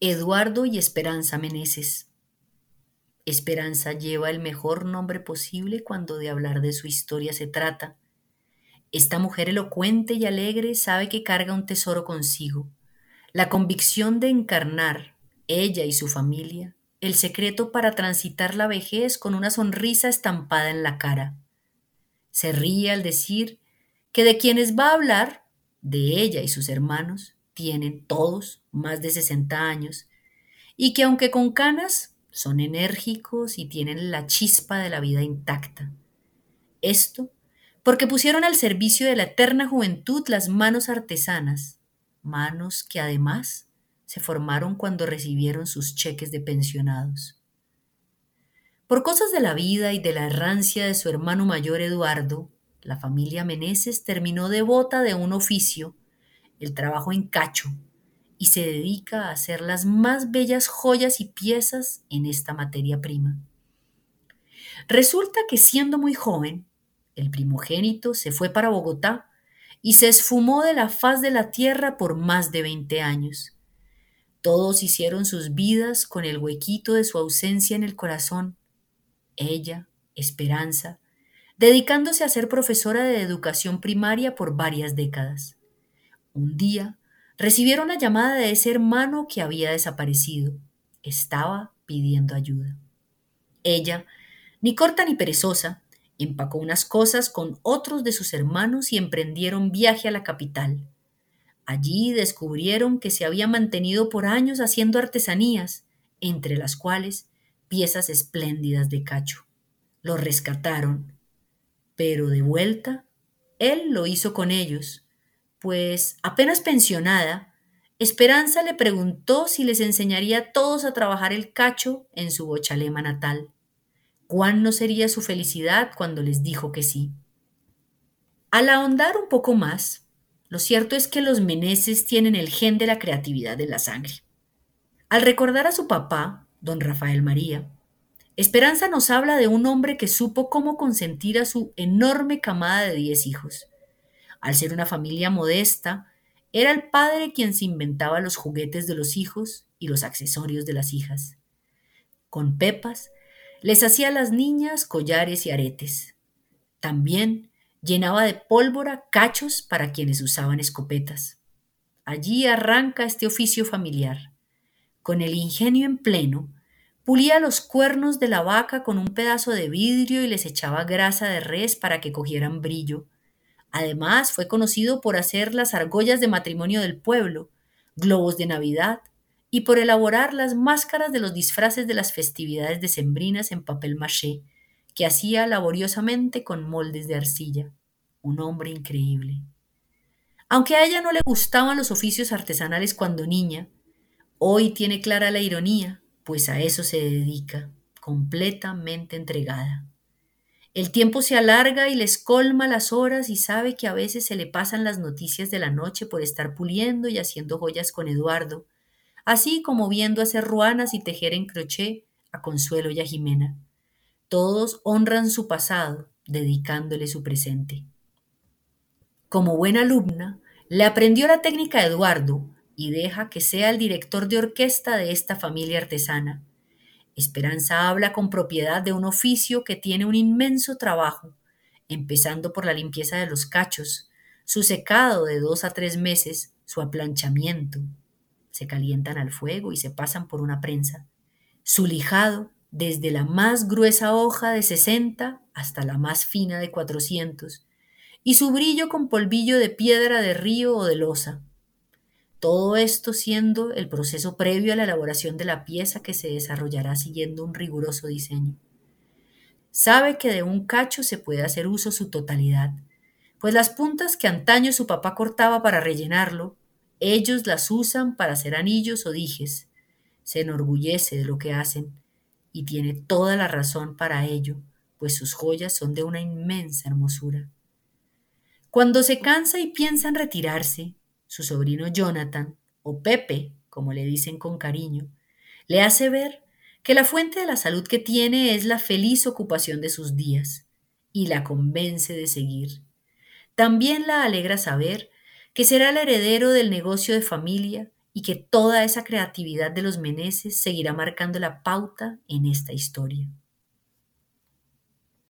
Eduardo y Esperanza Meneses. Esperanza lleva el mejor nombre posible cuando de hablar de su historia se trata. Esta mujer elocuente y alegre sabe que carga un tesoro consigo, la convicción de encarnar, ella y su familia, el secreto para transitar la vejez con una sonrisa estampada en la cara. Se ríe al decir que de quienes va a hablar, de ella y sus hermanos, tienen todos más de 60 años y que aunque con canas son enérgicos y tienen la chispa de la vida intacta. Esto porque pusieron al servicio de la eterna juventud las manos artesanas, manos que además se formaron cuando recibieron sus cheques de pensionados. Por cosas de la vida y de la errancia de su hermano mayor Eduardo, la familia Meneses terminó devota de un oficio el trabajo en cacho y se dedica a hacer las más bellas joyas y piezas en esta materia prima. Resulta que siendo muy joven, el primogénito se fue para Bogotá y se esfumó de la faz de la tierra por más de 20 años. Todos hicieron sus vidas con el huequito de su ausencia en el corazón. Ella, Esperanza, dedicándose a ser profesora de educación primaria por varias décadas. Un día recibieron la llamada de ese hermano que había desaparecido. Estaba pidiendo ayuda. Ella, ni corta ni perezosa, empacó unas cosas con otros de sus hermanos y emprendieron viaje a la capital. Allí descubrieron que se había mantenido por años haciendo artesanías, entre las cuales piezas espléndidas de cacho. Lo rescataron, pero de vuelta, él lo hizo con ellos pues apenas pensionada, Esperanza le preguntó si les enseñaría a todos a trabajar el cacho en su bochalema natal. ¿Cuán no sería su felicidad cuando les dijo que sí? Al ahondar un poco más, lo cierto es que los meneses tienen el gen de la creatividad en la sangre. Al recordar a su papá, don Rafael María, Esperanza nos habla de un hombre que supo cómo consentir a su enorme camada de diez hijos al ser una familia modesta, era el padre quien se inventaba los juguetes de los hijos y los accesorios de las hijas. Con pepas, les hacía a las niñas collares y aretes. También llenaba de pólvora cachos para quienes usaban escopetas. Allí arranca este oficio familiar. Con el ingenio en pleno, pulía los cuernos de la vaca con un pedazo de vidrio y les echaba grasa de res para que cogieran brillo, Además, fue conocido por hacer las argollas de matrimonio del pueblo, globos de Navidad y por elaborar las máscaras de los disfraces de las festividades decembrinas en papel maché, que hacía laboriosamente con moldes de arcilla. Un hombre increíble. Aunque a ella no le gustaban los oficios artesanales cuando niña, hoy tiene clara la ironía, pues a eso se dedica, completamente entregada. El tiempo se alarga y les colma las horas y sabe que a veces se le pasan las noticias de la noche por estar puliendo y haciendo joyas con Eduardo, así como viendo hacer ruanas y tejer en crochet a Consuelo y a Jimena. Todos honran su pasado, dedicándole su presente. Como buena alumna, le aprendió la técnica a Eduardo y deja que sea el director de orquesta de esta familia artesana. Esperanza habla con propiedad de un oficio que tiene un inmenso trabajo, empezando por la limpieza de los cachos, su secado de dos a tres meses, su aplanchamiento. Se calientan al fuego y se pasan por una prensa. Su lijado, desde la más gruesa hoja de 60 hasta la más fina de 400, y su brillo con polvillo de piedra de río o de losa. Todo esto siendo el proceso previo a la elaboración de la pieza que se desarrollará siguiendo un riguroso diseño. Sabe que de un cacho se puede hacer uso su totalidad, pues las puntas que antaño su papá cortaba para rellenarlo, ellos las usan para hacer anillos o dijes. Se enorgullece de lo que hacen y tiene toda la razón para ello, pues sus joyas son de una inmensa hermosura. Cuando se cansa y piensa en retirarse, su sobrino Jonathan, o Pepe, como le dicen con cariño, le hace ver que la fuente de la salud que tiene es la feliz ocupación de sus días, y la convence de seguir. También la alegra saber que será el heredero del negocio de familia y que toda esa creatividad de los Meneses seguirá marcando la pauta en esta historia.